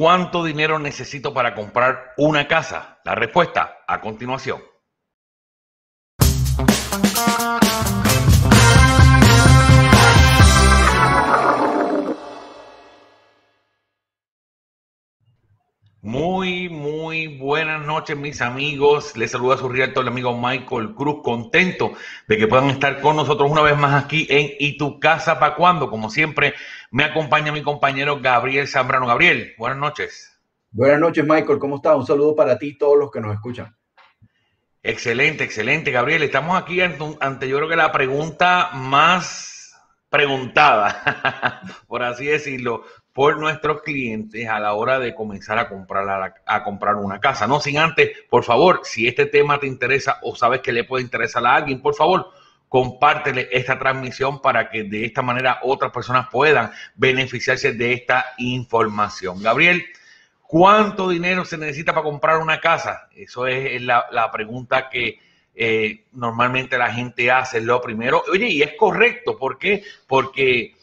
¿cuánto dinero necesito para comprar una casa? La respuesta a continuación. Muy, muy buenas noches, mis amigos. Les saluda su realtor, el amigo Michael Cruz. Contento de que puedan estar con nosotros una vez más aquí en ¿Y tu casa para cuando? Como siempre, me acompaña mi compañero Gabriel Zambrano. Gabriel, buenas noches. Buenas noches, Michael. ¿Cómo estás? Un saludo para ti y todos los que nos escuchan. Excelente, excelente, Gabriel. Estamos aquí ante, yo creo que la pregunta más preguntada, por así decirlo, por nuestros clientes a la hora de comenzar a comprar, a, comprar una casa. No sin antes, por favor, si este tema te interesa o sabes que le puede interesar a alguien, por favor, compártele esta transmisión para que de esta manera otras personas puedan beneficiarse de esta información. Gabriel, ¿cuánto dinero se necesita para comprar una casa? Eso es la, pregunta que eh, normalmente la gente hace. Lo primero, oye, y es correcto, ¿por qué? Porque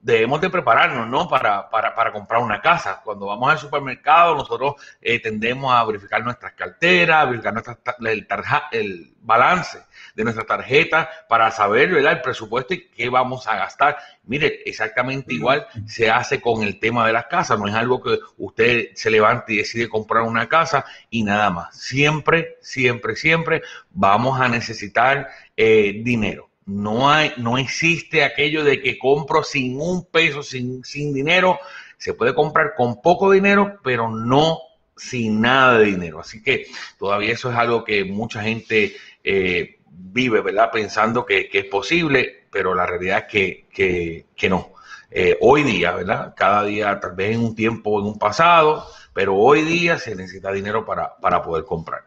debemos de prepararnos, ¿no? Para, para, para, comprar una casa. Cuando vamos al supermercado, nosotros eh, tendemos a verificar nuestras carteras, verificar nuestra, el, el balance de nuestra tarjeta para saber, ¿verdad? El presupuesto y qué vamos a gastar. Mire, exactamente igual se hace con el tema de las casas. No es algo que usted se levante y decide comprar una casa y nada más. Siempre, siempre, siempre vamos a necesitar eh, dinero no, hay, no existe aquello de que compro sin un peso, sin, sin dinero. Se puede comprar con poco dinero, pero no sin nada de dinero. Así que todavía eso es algo que mucha gente eh, vive, ¿verdad? Pensando que, es posible, pero la realidad es que, no. Eh, hoy día, ¿verdad? Cada día, tal vez en un tiempo, en un pasado, pero hoy día se necesita dinero para, para poder comprar.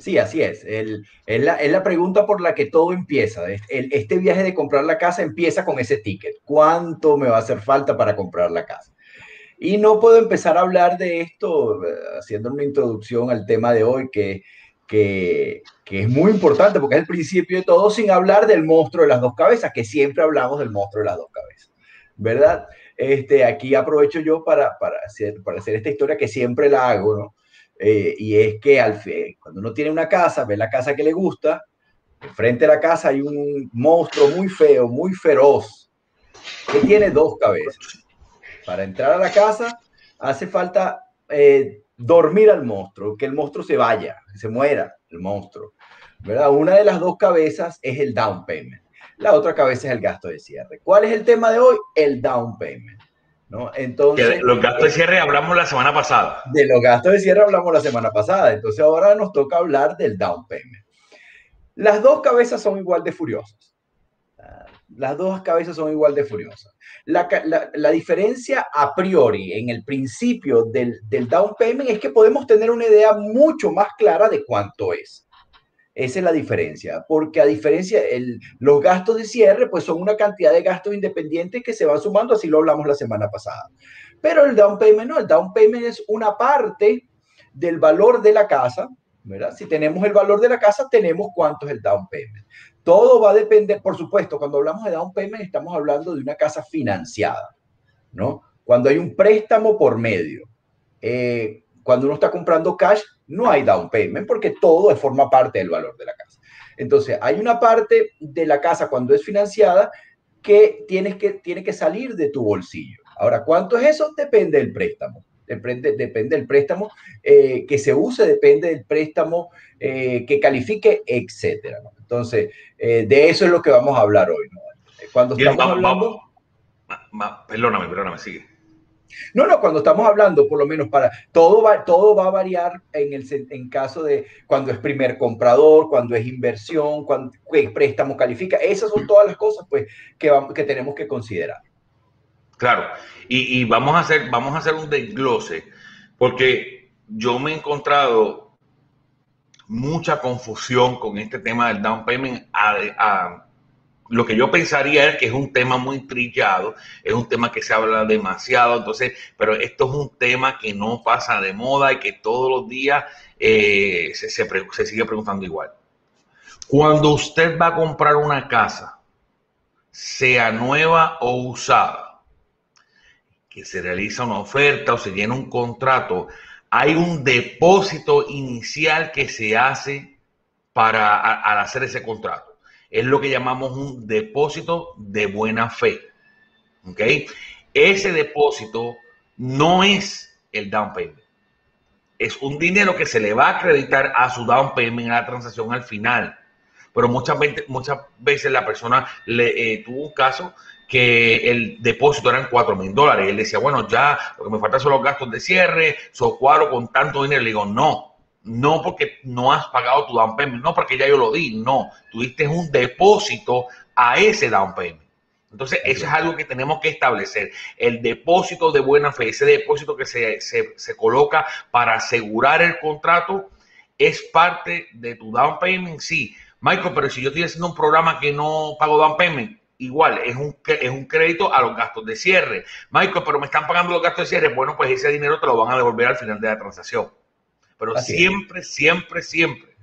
Sí, así es. es, la, pregunta por la que todo empieza. este viaje de comprar la casa empieza con ese ticket. ¿Cuánto me va a hacer falta para comprar la casa? Y no puedo empezar a hablar de esto eh, haciendo una introducción al tema de hoy que, que, que, es muy importante porque es el principio de todo sin hablar del monstruo de las dos cabezas, que siempre hablamos del monstruo de las dos cabezas, ¿verdad? Este, aquí aprovecho yo para, para, hacer, para hacer esta historia que siempre la hago, ¿no? Eh, y es que al cuando uno tiene una casa, ve la casa que le gusta, frente a la casa hay un monstruo muy feo, muy feroz, que tiene dos cabezas. Para entrar a la casa hace falta eh, dormir al monstruo, que el monstruo se vaya, que se muera el monstruo. ¿verdad? Una de las dos cabezas es el down payment. La otra cabeza es el gasto de cierre. ¿Cuál es el tema de hoy? El down payment. ¿no? Entonces, los gastos de cierre hablamos la semana pasada. De los gastos de cierre hablamos la semana pasada, entonces ahora nos toca hablar del down payment. Las dos cabezas son igual de furiosas. Las dos cabezas son igual de furiosas. La, diferencia a priori en el principio del, down payment es que podemos tener una idea mucho más clara de cuánto es. Esa es la diferencia, porque a diferencia, los gastos de cierre, pues son una cantidad de gastos independientes que se van sumando, así lo hablamos la semana pasada. Pero el down payment no, el down payment es una parte del valor de la casa, ¿verdad? Si tenemos el valor de la casa, tenemos cuánto es el down payment. Todo va a depender, por supuesto, cuando hablamos de down payment estamos hablando de una casa financiada, ¿no? Cuando hay un préstamo por medio. Eh, cuando uno está comprando cash, no hay down payment porque todo forma parte del valor de la casa. Entonces, hay una parte de la casa cuando es financiada que tienes que, tiene que salir de tu bolsillo. Ahora, ¿cuánto es eso? Depende del préstamo. Depende, depende del préstamo eh, que se use, depende del préstamo eh, que califique, etcétera. Entonces, eh, de eso es lo que vamos a hablar hoy. Cuando estamos hablando... perdóname, perdóname, sigue. No, no, cuando estamos hablando, por lo menos para todo va, todo va a variar en el en caso de cuando es primer comprador, cuando es inversión, cuando el préstamo califica. Esas son todas las cosas pues, que, vamos, que tenemos que considerar. Claro, y, vamos, a hacer, vamos a hacer un desglose, porque yo me he encontrado mucha confusión con este tema del down payment lo que yo pensaría es que es un tema muy trillado, es un tema que se habla demasiado, entonces, pero esto es un tema que no pasa de moda y que todos los días eh, se, se, sigue preguntando igual. Cuando usted va a comprar una casa, sea nueva o usada, que se realiza una oferta o se llena un contrato, hay un depósito inicial que se hace para al hacer ese contrato. Es lo que llamamos un depósito de buena fe. ¿Ok? Ese depósito no es el down payment. Es un dinero que se le va a acreditar a su down payment a la transacción al final. Pero muchas veces, muchas veces la persona le eh, tuvo un caso que el depósito eran 4 mil dólares. Él decía, bueno, ya lo que me falta son los gastos de cierre, cuadro con tanto dinero. Le digo, no, no porque no has pagado tu down payment, no porque ya yo lo di, no, tuviste un depósito a ese down payment. Entonces, eso es algo que tenemos que establecer. El depósito de buena fe, ese depósito que se, se coloca para asegurar el contrato, es parte de tu down payment, sí. Michael, pero si yo estoy haciendo un programa que no pago down payment, igual, es un, es un crédito a los gastos de cierre. Michael, pero me están pagando los gastos de cierre. Bueno, pues ese dinero te lo van a devolver al final de la transacción. Pero siempre, siempre, siempre,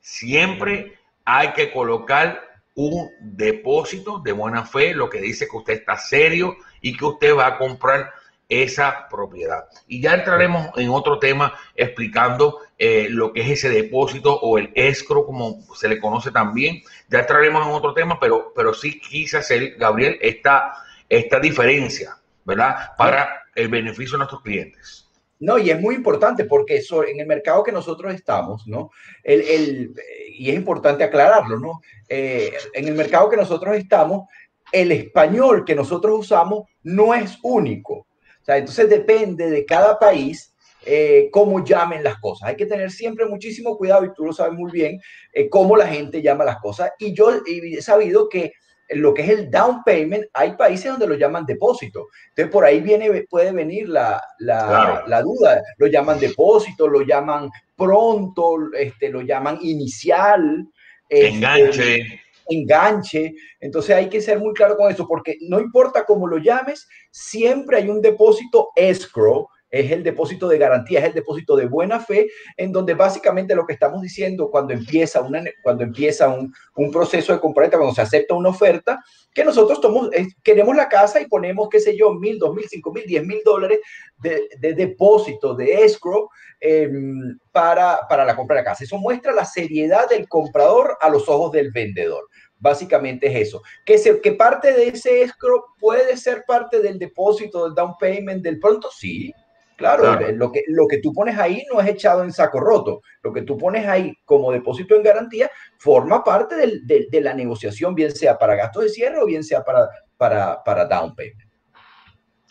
siempre hay que colocar un depósito de buena fe, lo que dice que usted está serio y que usted va a comprar esa propiedad. Y ya entraremos en otro tema explicando eh, lo que es ese depósito o el escro, como se le conoce también. Ya entraremos en otro tema, pero, pero sí quise hacer, Gabriel, esta, esta diferencia, ¿verdad? Para el beneficio de nuestros clientes. No, y es muy importante porque eso, en el mercado que nosotros estamos, ¿no? El, el, y es importante aclararlo, ¿no? Eh, en el mercado que nosotros estamos, el español que nosotros usamos no es único entonces depende de cada país eh, cómo llamen las cosas. Hay que tener siempre muchísimo cuidado y tú lo sabes muy bien eh, cómo la gente llama las cosas. Y yo he sabido que lo que es el down payment, hay países donde lo llaman depósito. Entonces por ahí viene, puede venir la, la, duda. Lo llaman depósito, lo llaman pronto, este, lo llaman inicial. Este, Enganche enganche. Entonces hay que ser muy claro con eso, porque no importa cómo lo llames, siempre hay un depósito escrow, es el depósito de garantía, es el depósito de buena fe, en donde básicamente lo que estamos diciendo cuando empieza, una, cuando empieza un, proceso de compraventa, cuando se acepta una oferta, que nosotros tomamos, queremos la casa y ponemos, qué sé yo, mil, dos mil, cinco mil, diez mil dólares de, de, depósito, de escrow, em, para, para la compra de la casa. Eso muestra la seriedad del comprador a los ojos del vendedor. Básicamente es eso. Que, se, que parte de ese escrow puede ser parte del depósito, del down payment, del pronto, sí. Claro, Lo, que, lo que tú pones ahí no es echado en saco roto. Lo que tú pones ahí como depósito en garantía forma parte del, de, la negociación, bien sea para gastos de cierre o bien sea para, para, para down payment.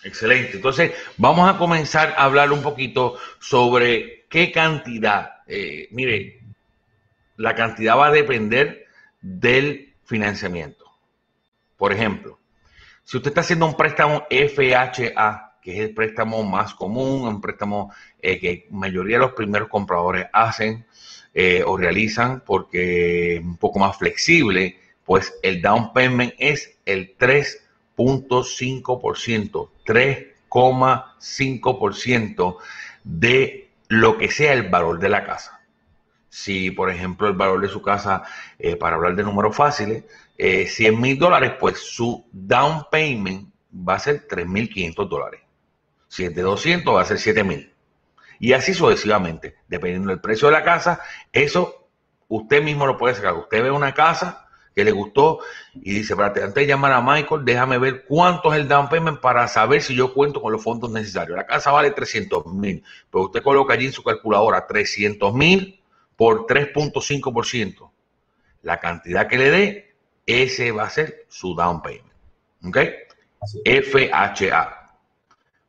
Excelente. Entonces, vamos a comenzar a hablar un poquito sobre qué cantidad. Eh, mire, la cantidad va a depender del financiamiento. Por ejemplo, si usted está haciendo un préstamo FHA, que es el préstamo más común, un préstamo eh, que la mayoría de los primeros compradores hacen eh, o realizan porque es un poco más flexible, pues el down payment es el 3.5%, 3,5% de lo que sea el valor de la casa. Si, por ejemplo, el valor de su casa, eh, para hablar de números fáciles, eh, 100 mil dólares, pues su down payment va a ser 3.500 dólares. Si es de 200, va a ser 7 mil. Y así sucesivamente, dependiendo del precio de la casa, eso usted mismo lo puede sacar. Usted ve una casa que le gustó y dice, espérate, antes de llamar a Michael, déjame ver cuánto es el down payment para saber si yo cuento con los fondos necesarios. La casa vale 300 mil, pero usted coloca allí en su calculadora 300 mil por 3.5%. La cantidad que le dé, ese va a ser su down payment. ¿Ok? FHA.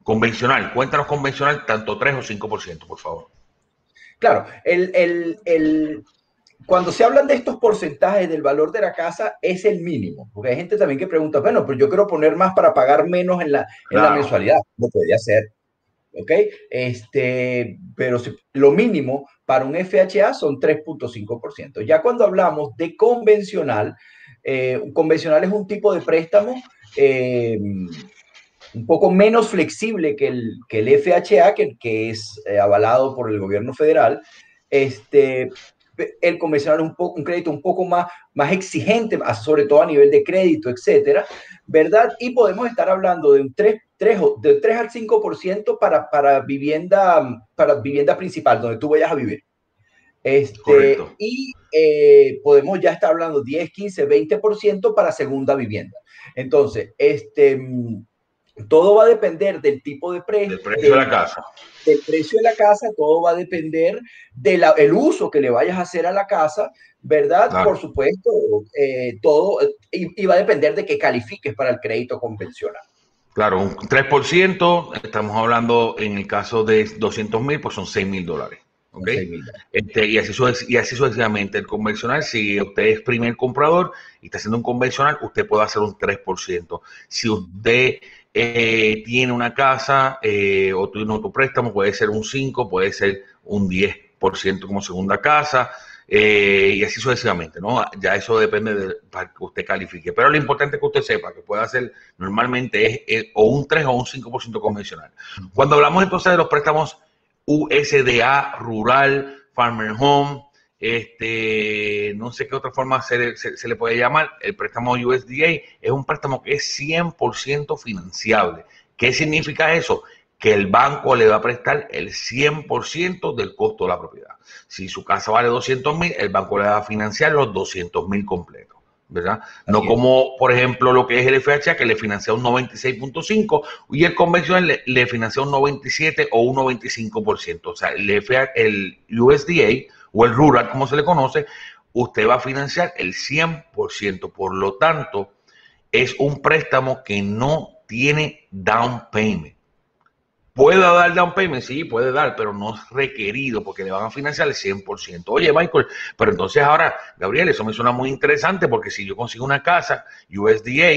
Convencional, cuéntanos convencional, tanto 3 o 5%, por favor. Claro, el, cuando se hablan de estos porcentajes del valor de la casa, es el mínimo. Porque hay gente también que pregunta, bueno, pero yo quiero poner más para pagar menos en la, en la mensualidad. No podría ser. ¿Ok? Este, pero lo mínimo para un FHA son 3.5%. Ya cuando hablamos de convencional, eh, convencional es un tipo de préstamo eh, un poco menos flexible que el, que el FHA, que, que es eh, avalado por el gobierno federal. Este, el convencional es un, un crédito un poco más, más exigente, sobre todo a nivel de crédito, etcétera, ¿verdad? Y podemos estar hablando de un 3 3, de 3 al 5% para, para, vivienda, para vivienda principal, donde tú vayas a vivir. Este, y eh, podemos ya estar hablando 10, 15, 20% para segunda vivienda. Entonces, este, todo va a depender del tipo de precio. Del precio de la casa. Del precio de la casa, todo va a depender del uso que le vayas a hacer a la casa, ¿verdad? Por supuesto, eh, todo, y, va a depender de que califiques para el crédito convencional. Claro, un 3%, estamos hablando en el caso de 200 mil, pues son 6 mil dólares. Este, y, así, y así sucesivamente. El convencional, si usted es primer comprador y está haciendo un convencional, usted puede hacer un 3%. Si usted eh, tiene una casa eh, o tiene otro préstamo, puede ser un 5, puede ser un 10% como segunda casa. Eh, y así sucesivamente, ¿no? Ya eso depende de para que usted califique. Pero lo importante que usted sepa que puede hacer normalmente es, o un 3 o un 5% convencional. Cuando hablamos entonces de los préstamos USDA, rural, farmer home, este, no sé qué otra forma se le, puede llamar, el préstamo USDA es un préstamo que es 100% financiable. ¿Qué significa eso? Que el banco le va a prestar el 100% del costo de la propiedad. Si su casa vale 200 mil, el banco le va a financiar los 200 mil completos. ¿verdad? No como, por ejemplo, lo que es el FHA, que le financia un 96.5 y el convencional le, financia un 97 o un 95%. O sea, el, el USDA o el rural, como se le conoce, usted va a financiar el 100%. Por lo tanto, es un préstamo que no tiene down payment. ¿Puede dar down payment? Sí, puede dar, pero no es requerido porque le van a financiar el 100%. Oye, Michael, pero entonces ahora, Gabriel, eso me suena muy interesante porque si yo consigo una casa USDA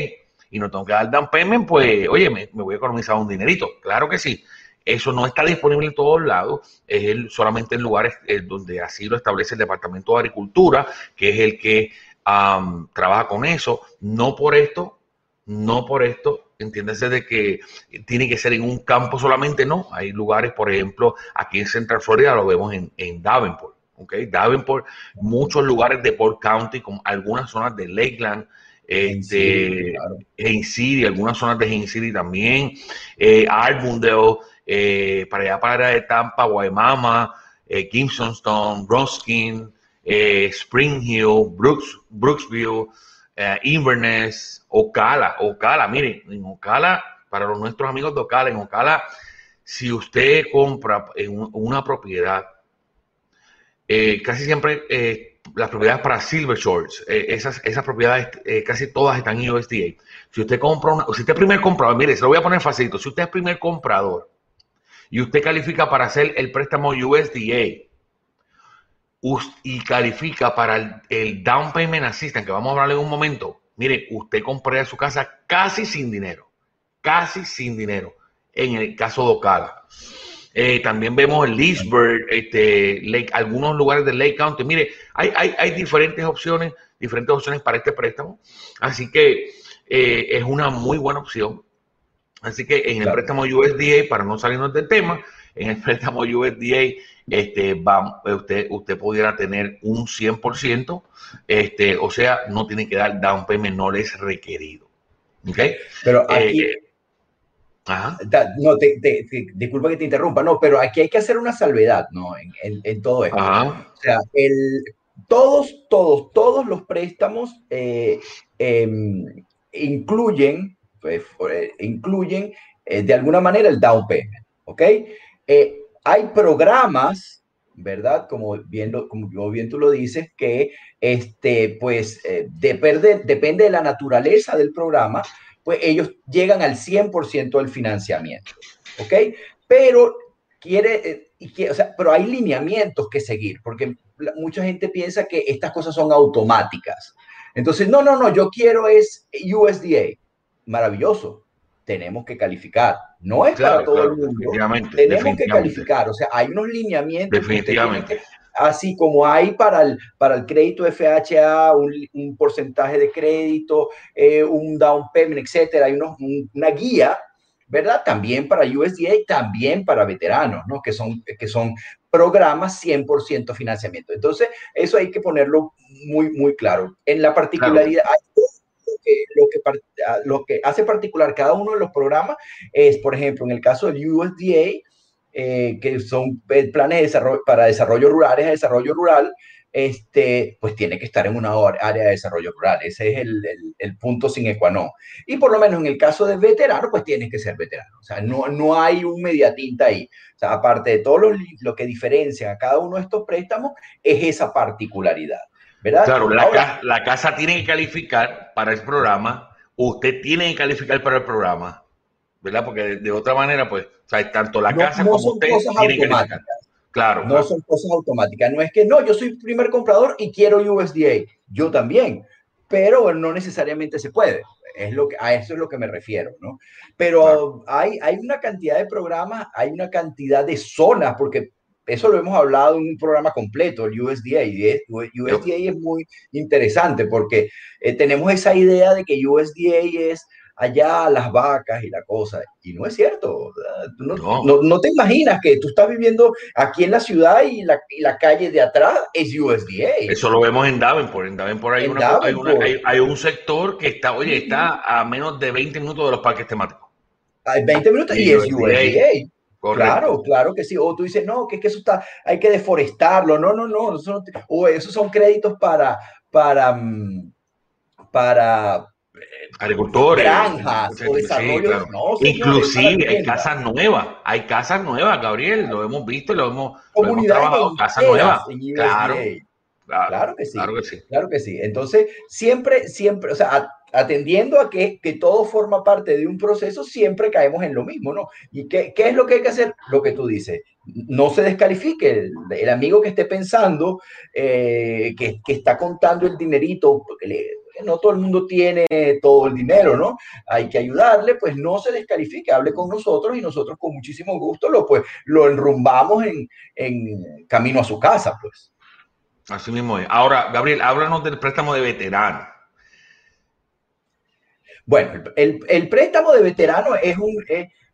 y no tengo que dar down payment, pues, oye, me, voy a economizar un dinerito. Claro que sí. Eso no está disponible en todos lados, es solamente en lugares eh, donde así lo establece el Departamento de Agricultura, que es el que trabaja con eso. No por esto, no por esto entiéndase de que tiene que ser en un campo solamente, no. Hay lugares, por ejemplo, aquí en Central Florida lo vemos en, en Davenport, ¿ok? Davenport, muchos lugares de Port County, como algunas zonas de Lakeland, este, en City, algunas zonas de Haines City también, eh, Arbundale, eh, para allá para de Tampa, Waimama, eh, Gibsonstown, Roskin, eh, Spring Hill, Brooks, Brooksville, eh, Inverness, Ocala, Ocala, miren, en Ocala, para nuestros amigos de Ocala, en Ocala, si usted compra una propiedad, eh, casi siempre eh, las propiedades para Silver Shorts, esas, esas propiedades casi todas están en USDA. Si usted compra una, si usted es primer comprador, mire, se lo voy a poner facilito, si usted es primer comprador y usted califica para hacer el préstamo USDA, y califica para el, down payment assistant, que vamos a hablar en un momento, mire, usted compraría su casa casi sin dinero, casi sin dinero, en el caso de Ocala. Eh, también vemos el Leesburg, este, Lake, algunos lugares de Lake County. Mire, hay, hay, hay, diferentes opciones, diferentes opciones para este préstamo. Así que eh, es una muy buena opción. Así que en el préstamo USDA, para no salirnos del tema, en el préstamo USDA este, va, usted, usted pudiera tener un 100%, este, o sea, no tiene que dar down payment, no le es requerido. ¿Okay? Pero eh, aquí, eh, no, te, disculpa que te interrumpa, no, pero aquí hay que hacer una salvedad, ¿no? En, todo esto. O sea, el, todos, todos, todos los préstamos eh, em, incluyen, pues, incluyen de alguna manera el down payment, ¿ok? Hay programas, ¿verdad? Como bien, como bien tú lo dices, que este, pues eh, depende, depende de la naturaleza del programa, pues ellos llegan al 100% del financiamiento, ¿ok? Pero quiere, eh, o sea, pero hay lineamientos que seguir, porque mucha gente piensa que estas cosas son automáticas. Entonces, no, no, no, yo quiero es USDA. Maravilloso, tenemos que calificar. No es para todo el mundo. Tenemos que calificar. O sea, hay unos lineamientos. Definitivamente. así como hay para el, para el crédito FHA un, porcentaje de crédito, eh, un down payment, etcétera. Hay unos, una guía, ¿verdad? También para USDA, también para veteranos, ¿no? Que son, que son programas 100% financiamiento. Entonces, eso hay que ponerlo muy, muy claro. En la particularidad, que, lo, que, lo que hace particular cada uno de los programas es, por ejemplo, en el caso del USDA, eh, que son planes de desarrollo, para desarrollo rural, es desarrollo rural, este, pues tiene que estar en una área de desarrollo rural. Ese es el, el, punto sin qua non. Y por lo menos en el caso de veterano, pues tienes que ser veterano. O sea, no, no hay un mediatinta ahí. O sea, aparte de todo lo, lo que diferencia a cada uno de estos préstamos, es esa particularidad. ¿Verdad? Claro, la, la casa tiene que calificar para el programa, usted tiene que calificar para el programa, ¿verdad? Porque de, otra manera, pues, o sea, tanto la casa como usted tiene que calificar. Claro. No son cosas automáticas. No es que no, yo soy primer comprador y quiero USDA. Yo también. Pero no necesariamente se puede. Es lo que, a eso es lo que me refiero, ¿no? Pero hay, hay una cantidad de programas, hay una cantidad de zonas, porque eso lo hemos hablado en un programa completo, el USDA. USDA es muy interesante porque eh, tenemos esa idea de que USDA es allá las vacas y la cosa. Y no es cierto. no, no. te imaginas que tú estás viviendo aquí en la ciudad y la, y la calle de atrás es USDA. Eso lo vemos en Davenport. En Davenport hay, una, hay, hay, un sector que está, oye, está a menos de 20 minutos de los parques temáticos. Hay 20 minutos y, es USDA. Claro, claro que sí. O tú dices, no, que, que eso está, hay que deforestarlo. No, no, no. o esos son créditos para, para, mm, para agricultores, granjas o desarrollos. Inclusive hay casas nuevas, hay casas nuevas, Gabriel, lo hemos visto, lo hemos, lo trabajado, casas nuevas. Claro, claro, que sí, claro que sí. Claro que sí. Entonces, siempre, siempre, o sea, atendiendo a que, que, todo forma parte de un proceso, siempre caemos en lo mismo, ¿no? ¿Y qué, qué es lo que hay que hacer? Lo que tú dices, no se descalifique. El, amigo que esté pensando, eh, que, que, está contando el dinerito, porque no todo el mundo tiene todo el dinero, ¿no? Hay que ayudarle, pues no se descalifique, hable con nosotros y nosotros con muchísimo gusto lo, pues, lo enrumbamos en, en camino a su casa, pues. Así mismo es. Ahora, Gabriel, háblanos del préstamo de veterano. Bueno, el, el préstamo de veterano es un,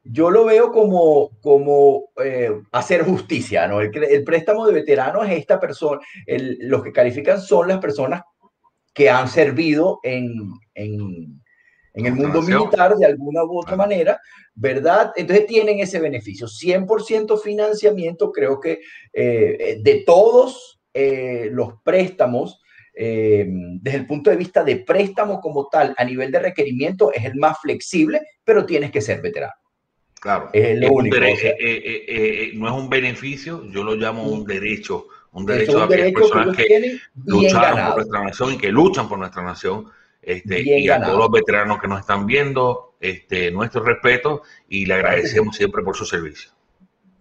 yo lo veo como, como eh, hacer justicia, ¿no? El, el, préstamo de veterano es esta persona, el, los que califican son las personas que han servido en, en, en el mundo militar de alguna u otra manera, ¿verdad? Entonces tienen ese beneficio. 100% financiamiento, creo que eh, de todos eh, los préstamos, eh, desde el punto de vista de préstamo como tal, a nivel de requerimiento, es el más flexible, pero tienes que ser veterano. Claro. Es lo único. no es un beneficio, yo lo llamo un derecho un derecho a aquellas personas que, lucharon por nuestra nación y que luchan por nuestra nación. Este, y a todos los veteranos que nos están viendo, este, nuestro respeto y le agradecemos siempre por su servicio.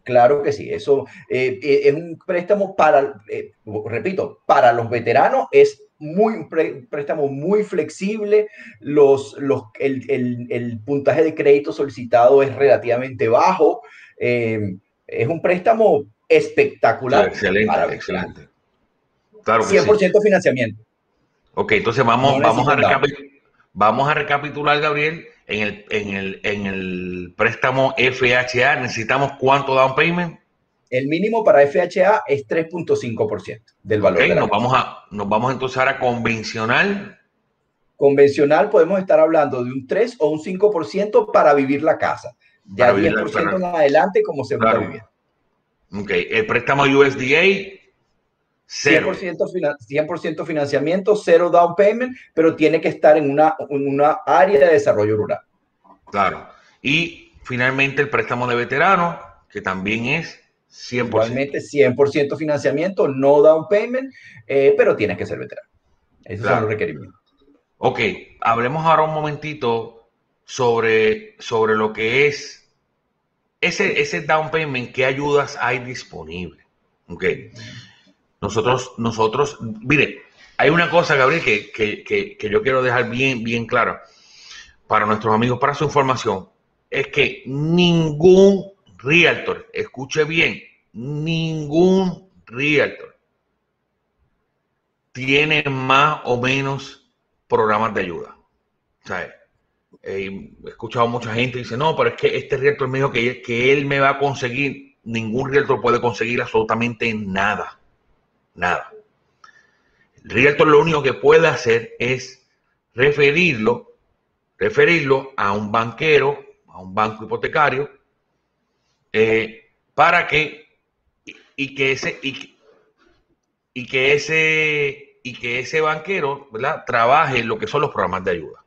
Claro que sí, eso eh, eh, es un préstamo para, eh, repito, para los veteranos es muy, un préstamo muy flexible, los, los, el, el, el, puntaje de crédito solicitado es relativamente bajo, es un préstamo espectacular. excelente, excelente. Claro 100% financiamiento. Ok, entonces vamos, vamos, a vamos a recapitular, Gabriel. En el, en, el, en el préstamo FHA, ¿necesitamos cuánto down payment? El mínimo para FHA es 3.5% del valor. Okay, nos, vamos a, nos vamos entonces a convencional. Convencional podemos estar hablando de un 3 o un 5% para vivir la casa. Ya 10% en adelante como se va a vivir. Ok, el préstamo USDA, cero. 100%, financiamiento, cero down payment, pero tiene que estar en una, en una área de desarrollo rural. Claro. Y finalmente el préstamo de veterano, que también es 100%. Igualmente 100% financiamiento, no down payment, eh, pero tienes que ser veterano. Esos son los requerimientos. Ok, hablemos ahora un momentito sobre, sobre lo que es ese, ese down payment, ¿qué ayudas hay disponible? Ok. Nosotros, nosotros, mire, hay una cosa, Gabriel, que, que, que, yo quiero dejar bien, bien claro para nuestros amigos, para su información, es que ningún realtor, escuche bien, ningún realtor tiene más o menos programas de ayuda. ¿Sabes? Eh, he escuchado mucha gente que dice, no, pero es que este realtor me dijo que, que él me va a conseguir, ningún realtor puede conseguir absolutamente nada, nada. El realtor lo único que puede hacer es referirlo, referirlo a un banquero, a un banco hipotecario, eh, para que y, que ese y, que ese y que ese banquero ¿verdad? trabaje lo que son los programas de ayuda.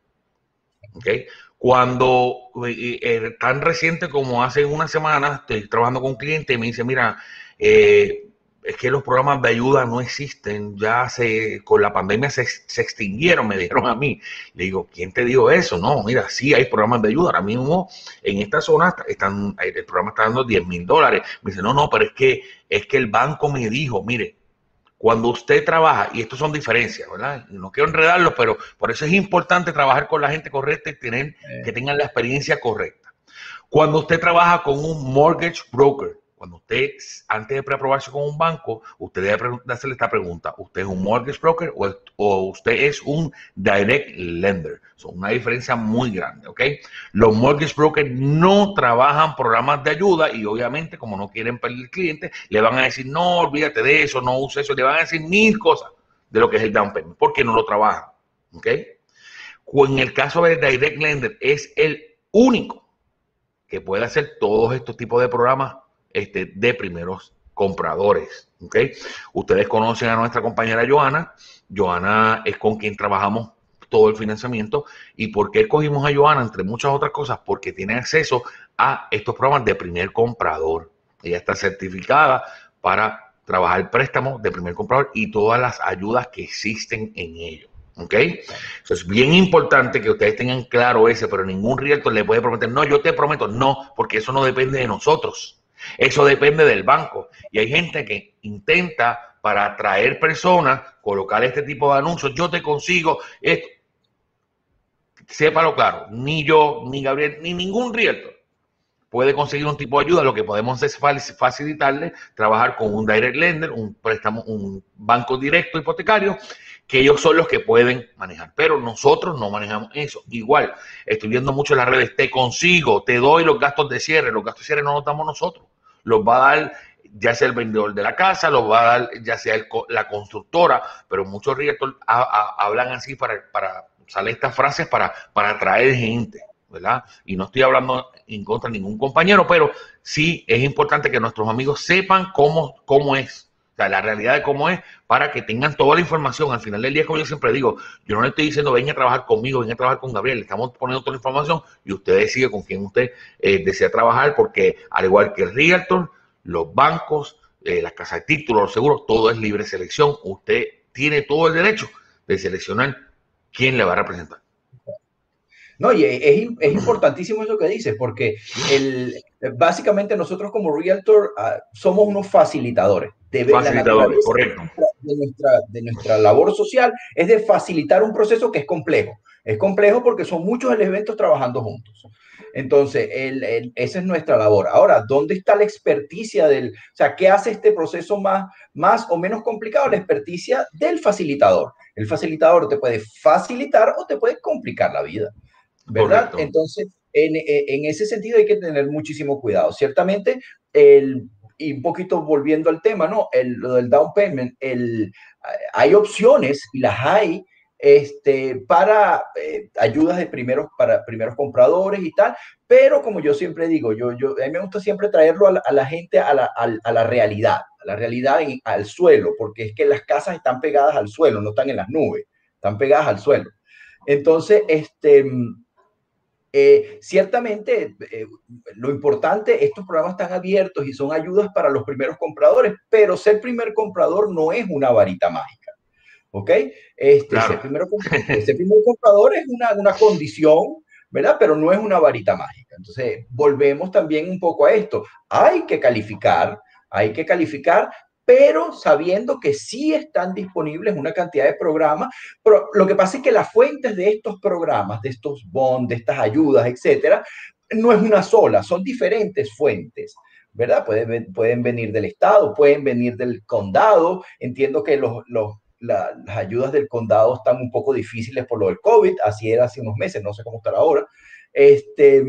¿Okay? Cuando eh, eh, tan reciente como hace una semana estoy trabajando con un cliente y me dice, mira, es que los programas de ayuda no existen, ya se, con la pandemia se, extinguieron, me dijeron a mí. Le digo, ¿quién te dijo eso? No, mira, sí hay programas de ayuda. Ahora mismo en esta zona están, el programa está dando 10 mil dólares. Me dice, no, no, pero es que, es que el banco me dijo, mire, cuando usted trabaja, y estos son diferencias, ¿verdad? No quiero enredarlo, pero por eso es importante trabajar con la gente correcta y tener que tengan la experiencia correcta. Cuando usted trabaja con un mortgage broker, cuando usted, antes de preaprobarse con un banco, usted debe hacerle esta pregunta. ¿Usted es un mortgage broker o, usted es un direct lender? Son una diferencia muy grande, ¿ok? Los mortgage brokers no trabajan programas de ayuda y obviamente como no quieren perder cliente, le van a decir, no, olvídate de eso, no use eso. Le van a decir mil cosas de lo que es el down payment, porque no lo trabajan, ¿ok? En el caso del direct lender es el único que puede hacer todos estos tipos de programas este, de primeros compradores. ¿okay? Ustedes conocen a nuestra compañera Joana. Joana es con quien trabajamos todo el financiamiento. ¿Y por qué escogimos a Joana? Entre muchas otras cosas, porque tiene acceso a estos programas de primer comprador. Ella está certificada para trabajar préstamos de primer comprador y todas las ayudas que existen en ello. ¿Ok? Eso es bien importante que ustedes tengan claro ese, pero ningún realtor le puede prometer, no, yo te prometo, no, porque eso no depende de nosotros. Eso depende del banco. Y hay gente que intenta para atraer personas, colocar este tipo de anuncios. Yo te consigo esto. Sépalo claro, ni yo, ni Gabriel, ni ningún realtor puede conseguir un tipo de ayuda. Lo que podemos es facilitarle trabajar con un direct lender, un préstamo, un banco directo hipotecario, que ellos son los que pueden manejar. Pero nosotros no manejamos eso. Igual, estoy viendo mucho en las redes, te consigo, te doy los gastos de cierre. Los gastos de cierre no los damos nosotros los va a dar ya sea el vendedor de la casa, los va a dar ya sea la constructora, pero muchos realtors hablan así para, para sale estas frases para, para atraer gente, ¿verdad? Y no estoy hablando en contra de ningún compañero, pero sí es importante que nuestros amigos sepan cómo, cómo es, la realidad de cómo es, para que tengan toda la información. Al final del día, como yo siempre digo, yo no le estoy diciendo venga a trabajar conmigo, venga a trabajar con Gabriel, estamos poniendo toda la información y usted decide con quién usted eh, desea trabajar, porque al igual que el realtor, los bancos, eh, las casas de títulos, los seguros, todo es libre selección. Usted tiene todo el derecho de seleccionar quién le va a representar. No, y es, es importantísimo eso que dices, porque el, básicamente nosotros como Realtor ah, somos unos facilitadores. De facilitadores, correcto. De nuestra, de nuestra labor social es de facilitar un proceso que es complejo. Es complejo porque son muchos elementos trabajando juntos. Entonces, esa es nuestra labor. Ahora, ¿dónde está la experticia del, o sea, qué hace este proceso más, más o menos complicado? La experticia del facilitador. El facilitador te puede facilitar o te puede complicar la vida, ¿verdad? Entonces, en, en, ese sentido hay que tener muchísimo cuidado. Ciertamente, el, y un poquito volviendo al tema, ¿no? El, lo del down payment, el, hay opciones y las hay este, para eh, ayudas de primeros, para primeros compradores y tal, pero como yo siempre digo, yo, yo, a mí me gusta siempre traerlo a la, gente a la, a, la, realidad, a la realidad al suelo, porque es que las casas están pegadas al suelo, no están en las nubes, están pegadas al suelo. Entonces, este, eh, ciertamente, eh, lo importante, estos programas están abiertos y son ayudas para los primeros compradores, pero ser primer comprador no es una varita mágica. ¿ok? Este, ese, primer, comprador es una, una condición, ¿verdad? Pero no es una varita mágica. Entonces, volvemos también un poco a esto. Hay que calificar, hay que calificar, pero sabiendo que sí están disponibles una cantidad de programas. Pero lo que pasa es que las fuentes de estos programas, de estos bonds, de estas ayudas, etcétera, no es una sola, son diferentes fuentes. ¿verdad? Pueden, pueden venir del Estado, pueden venir del condado. Entiendo que los, las ayudas del condado están un poco difíciles por lo del COVID, así era hace unos meses, no sé cómo estará ahora. Este,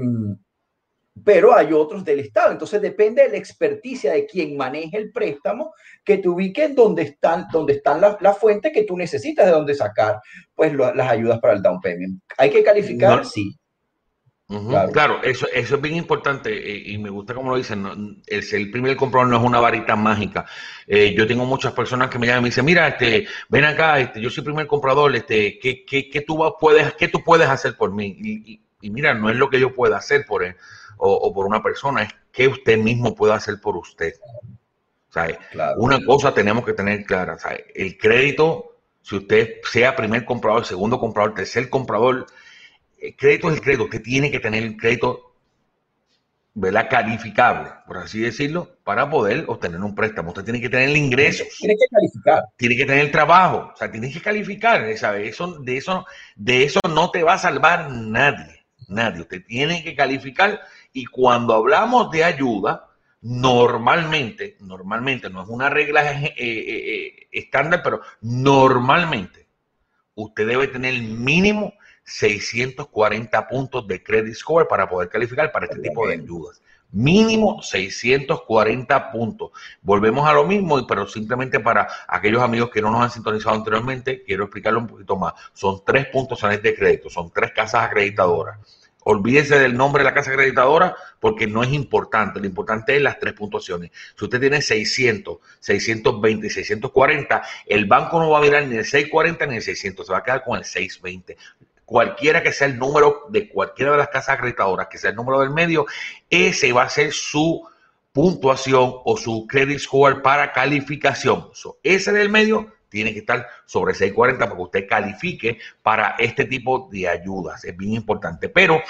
pero hay otros del Estado. Entonces depende de la experticia de quien maneje el préstamo, que te ubiquen donde están, donde están las fuentes que tú necesitas de donde sacar pues las ayudas para el down payment. Hay que calificar, sí. claro. eso, eso es bien importante eh, y me gusta como lo dicen, el ser primer comprador no es una varita mágica. Eh, yo tengo muchas personas que me llaman y me dicen, mira, este, ven acá, este, yo soy primer comprador, este, ¿qué, qué, qué tú puedes, qué tú puedes hacer por mí? Y, y, mira, no es lo que yo pueda hacer por él o, por una persona, es que usted mismo puede hacer por usted. Una cosa tenemos que tener clara, el crédito, si usted sea primer comprador, segundo comprador, tercer comprador, el crédito es el crédito, usted tiene que tener el crédito ¿verdad? calificable, por así decirlo, para poder obtener un préstamo. Usted tiene que tener el ingreso. Tiene que calificar. Tiene que tener el trabajo. O sea, tiene que calificar. ¿sabe? Eso, de, eso, de eso no te va a salvar nadie. Nadie. Usted tiene que calificar y cuando hablamos de ayuda, normalmente, normalmente, no es una regla eh, eh, eh, estándar, pero normalmente usted debe tener mínimo 640 puntos de credit score para poder calificar para este tipo de ayudas. Mínimo 640 puntos. Volvemos a lo mismo, pero simplemente para aquellos amigos que no nos han sintonizado anteriormente, quiero explicarlo un poquito más. Son tres puntos de crédito, son tres casas acreditadoras Olvídese del nombre de la casa acreditadora porque no es importante. Lo importante es las tres puntuaciones. Si usted tiene 600, 620 y 640, el banco no va a mirar ni el 640 ni el 600, se va a quedar con el 620. Cualquiera que sea el número de cualquiera de las casas acreditadoras, que sea el número del medio, ese va a ser su puntuación o su credit score para calificación. ese del medio tiene que estar sobre 640 para que usted califique para este tipo de ayudas. Es bien importante. Pero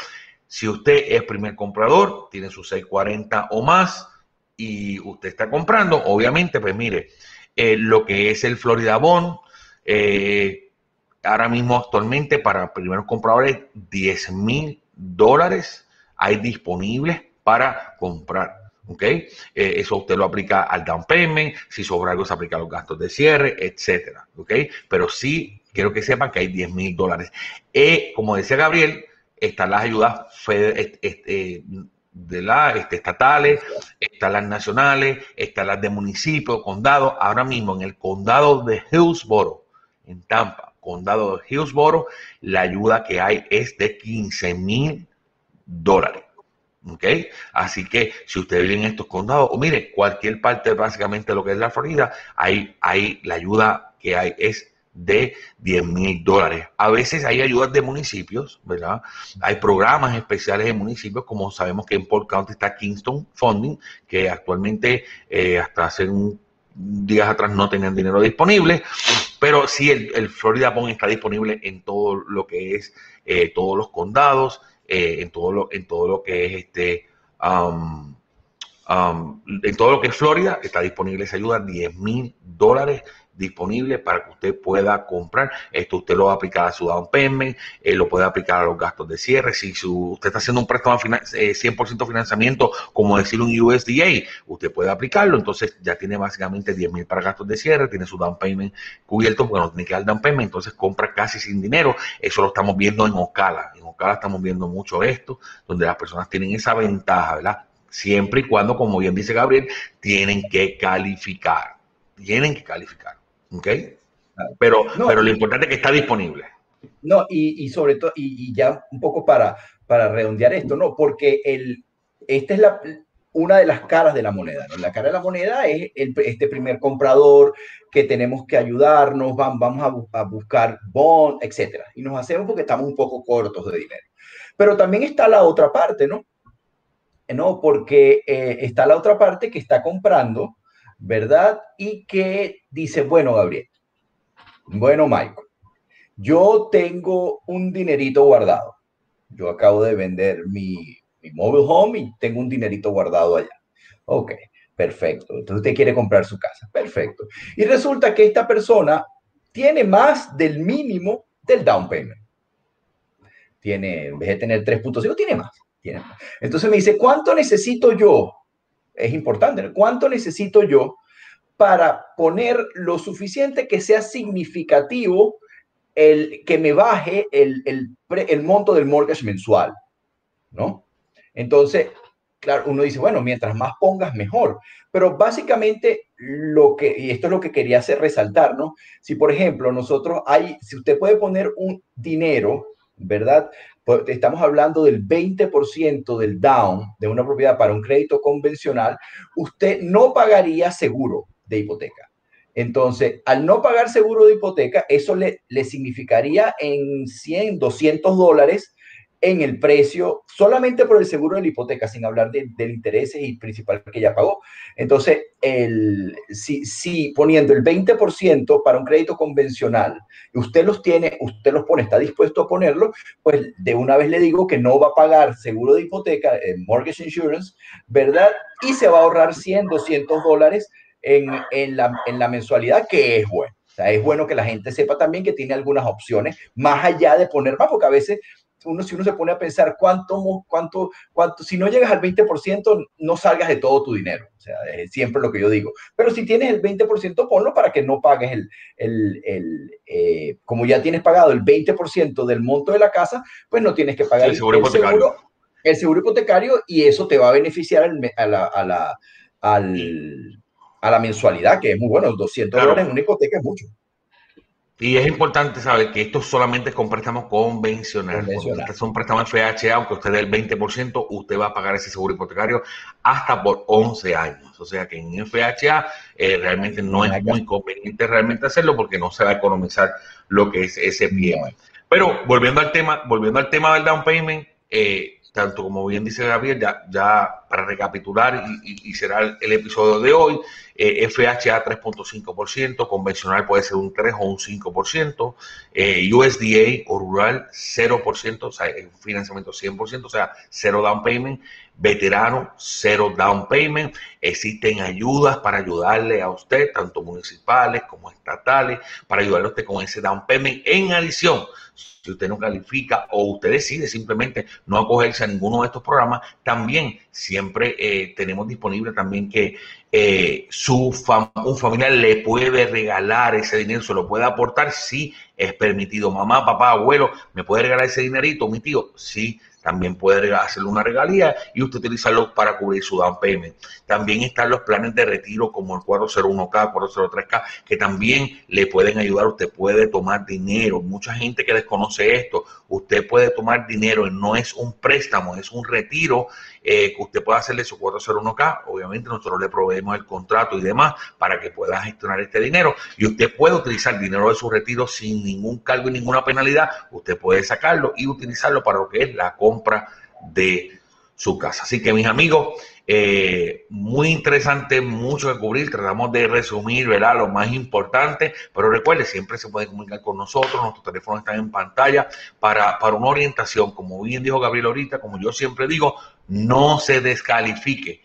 si usted es primer comprador, tiene sus 640 o más y usted está comprando, obviamente, pues mire, eh, lo que es el Florida Bond, eh, ahora mismo actualmente para primeros compradores 10 mil dólares hay disponibles para comprar. ¿Ok? Eh, eso usted lo aplica al down payment, si sobra algo se aplica a los gastos de cierre, etcétera, ¿ok? Pero sí quiero que sepan que hay 10 mil dólares. Eh, como decía Gabriel, están las ayudas este, de la, este, estatales, están las nacionales, están las de municipio, condado. Ahora mismo en el condado de Hillsborough, en Tampa, condado de Hillsborough, la ayuda que hay es de 15 mil dólares. ¿Ok? Así que si usted vive en estos condados, o mire, cualquier parte básicamente de lo que es la Florida, ahí, ahí la ayuda que hay es de 10 mil dólares. A veces hay ayudas de municipios, ¿verdad? Hay programas especiales de municipios, como sabemos que en Port County está Kingston Funding, que actualmente eh, hasta hace un días atrás no tenían dinero disponible, pero sí el, Florida Bond está disponible en todo lo que es eh, todos los condados eh, en, todo lo, en todo lo que es este, en todo lo que es Florida, está disponible esa ayuda, 10 mil dólares disponible para que usted pueda comprar. Esto usted lo va a aplicar a su down payment, eh, lo puede aplicar a los gastos de cierre. Si usted está haciendo un préstamo eh, 100% financiamiento, como decir un USDA, usted puede aplicarlo. Entonces ya tiene básicamente 10 mil para gastos de cierre, tiene su down payment cubierto porque no tiene que dar down payment, entonces compra casi sin dinero. Eso lo estamos viendo en Ocala. En Ocala estamos viendo mucho esto, donde las personas tienen esa ventaja, ¿verdad? Siempre y cuando, como bien dice Gabriel, tienen que calificar. Tienen que calificar. ¿Ok? Pero, pero lo importante es que está disponible. No, y, sobre todo, y, ya un poco para, para redondear esto, ¿no? Porque el, esta es la, una de las caras de la moneda, ¿no? La cara de la moneda es este primer comprador que tenemos que ayudarnos, vamos, vamos a, buscar bond, etcétera. Y nos hacemos porque estamos un poco cortos de dinero. Pero también está la otra parte, ¿no? ¿No? Porque eh, está la otra parte que está comprando ¿verdad? Y que dice, bueno, Gabriel, bueno, Michael, yo tengo un dinerito guardado. Yo acabo de vender mi, mi mobile home y tengo un dinerito guardado allá. Ok, perfecto. Entonces usted quiere comprar su casa. Perfecto. Y resulta que esta persona tiene más del mínimo del down payment. Tiene, en vez de tener 3.5, tiene más. Tiene más. Entonces me dice, ¿cuánto necesito yo es importante. ¿Cuánto necesito yo para poner lo suficiente que sea significativo el que me baje el, el, monto del mortgage mensual? ¿No? Entonces, claro, uno dice, bueno, mientras más pongas, mejor. Pero básicamente lo que, y esto es lo que quería hacer resaltar, ¿no? Si, por ejemplo, nosotros hay, si usted puede poner un dinero, ¿verdad? Pues, estamos hablando del 20% del down de una propiedad para un crédito convencional, usted no pagaría seguro de hipoteca. Entonces, al no pagar seguro de hipoteca, eso le, le significaría en 100, 200 dólares en el precio solamente por el seguro de la hipoteca, sin hablar de, del interés y principal que ya pagó. Entonces, el, si, si poniendo el 20% para un crédito convencional, usted los tiene, usted los pone, está dispuesto a ponerlo, pues de una vez le digo que no va a pagar seguro de hipoteca, eh, mortgage insurance, ¿verdad? Y se va a ahorrar 100, 200 dólares en, en, la, en la mensualidad, que es bueno. O sea, es bueno que la gente sepa también que tiene algunas opciones, más allá de poner más, porque a veces uno, si uno se pone a pensar cuánto, cuánto, cuánto, si no llegas al 20%, no salgas de todo tu dinero. O sea, es siempre lo que yo digo. Pero si tienes el 20%, ponlo para que no pagues el, el, el eh, como ya tienes pagado el 20% del monto de la casa, pues no tienes que pagar el seguro, hipotecario. el seguro hipotecario y eso te va a beneficiar a la, a la, al, a la mensualidad, que es muy bueno. 200 dólares en una hipoteca es mucho. Y es importante saber que esto solamente es con préstamos convencionales. Convencional. Cuando son préstamos FHA, aunque usted dé el 20%, usted va a pagar ese seguro hipotecario hasta por 11 años. O sea que en FHA eh, realmente no es muy conveniente realmente hacerlo porque no se va a economizar lo que es ese pie. Pero volviendo al tema, volviendo al tema del down payment, eh, tanto como bien dice Gabriel, ya, ya para recapitular y, será el, episodio de hoy, eh, FHA 3.5%, convencional puede ser un 3 o un 5%, eh, USDA o rural 0%, o sea, un financiamiento 100%, o sea, cero down payment, veterano, cero down payment, existen ayudas para ayudarle a usted, tanto municipales como estatales, para ayudarle a usted con ese down payment. En adición si usted no califica o usted decide simplemente no acogerse a ninguno de estos programas, también siempre eh, tenemos disponible también que eh, su un familiar le puede regalar ese dinero, se lo puede aportar si es permitido. Mamá, papá, abuelo, ¿me puede regalar ese dinerito? Mi tío, sí también puede hacerle una regalía y usted utilizarlo para cubrir su down payment. También están los planes de retiro como el 401k, 403k, que también le pueden ayudar. Usted puede tomar dinero. Mucha gente que desconoce esto, usted puede tomar dinero, no es un préstamo, es un retiro eh, que usted pueda hacerle su 401k. Obviamente nosotros le proveemos el contrato y demás para que pueda gestionar este dinero y usted puede utilizar dinero de su retiro sin ningún cargo y ninguna penalidad. Usted puede sacarlo y utilizarlo para lo que es la compra de su casa. Así que mis amigos, eh, muy interesante, mucho que cubrir. Tratamos de resumir, ¿verdad? Lo más importante. Pero recuerde, siempre se puede comunicar con nosotros. Nuestros teléfonos están en pantalla para, para una orientación. Como bien dijo Gabriel ahorita, como yo siempre digo, no se descalifique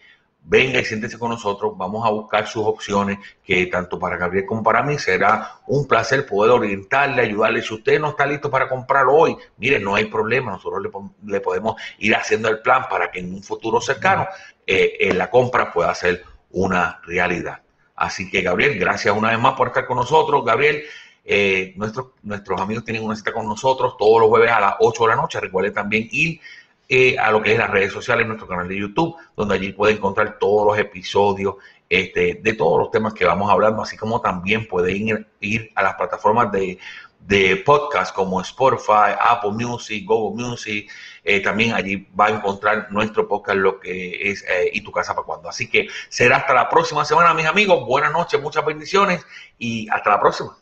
venga y siéntese con nosotros, vamos a buscar sus opciones, que tanto para Gabriel como para mí será un placer poder orientarle, ayudarle. Si usted no está listo para comprar hoy, mire, no hay problema, nosotros le, podemos ir haciendo el plan para que en un futuro cercano eh, la compra pueda ser una realidad. Así que Gabriel, gracias una vez más por estar con nosotros. Gabriel, eh, nuestros, nuestros amigos tienen una cita con nosotros todos los jueves a las 8 de la noche. Recuerde también ir eh, a lo que es las redes sociales, nuestro canal de YouTube, donde allí puede encontrar todos los episodios este, de todos los temas que vamos hablando, así como también pueden ir, a las plataformas de, de podcast como Spotify, Apple Music, Google Music. Eh, también allí va a encontrar nuestro podcast, lo que es eh, Y tu casa para cuando. Así que será hasta la próxima semana, mis amigos. Buenas noches, muchas bendiciones y hasta la próxima.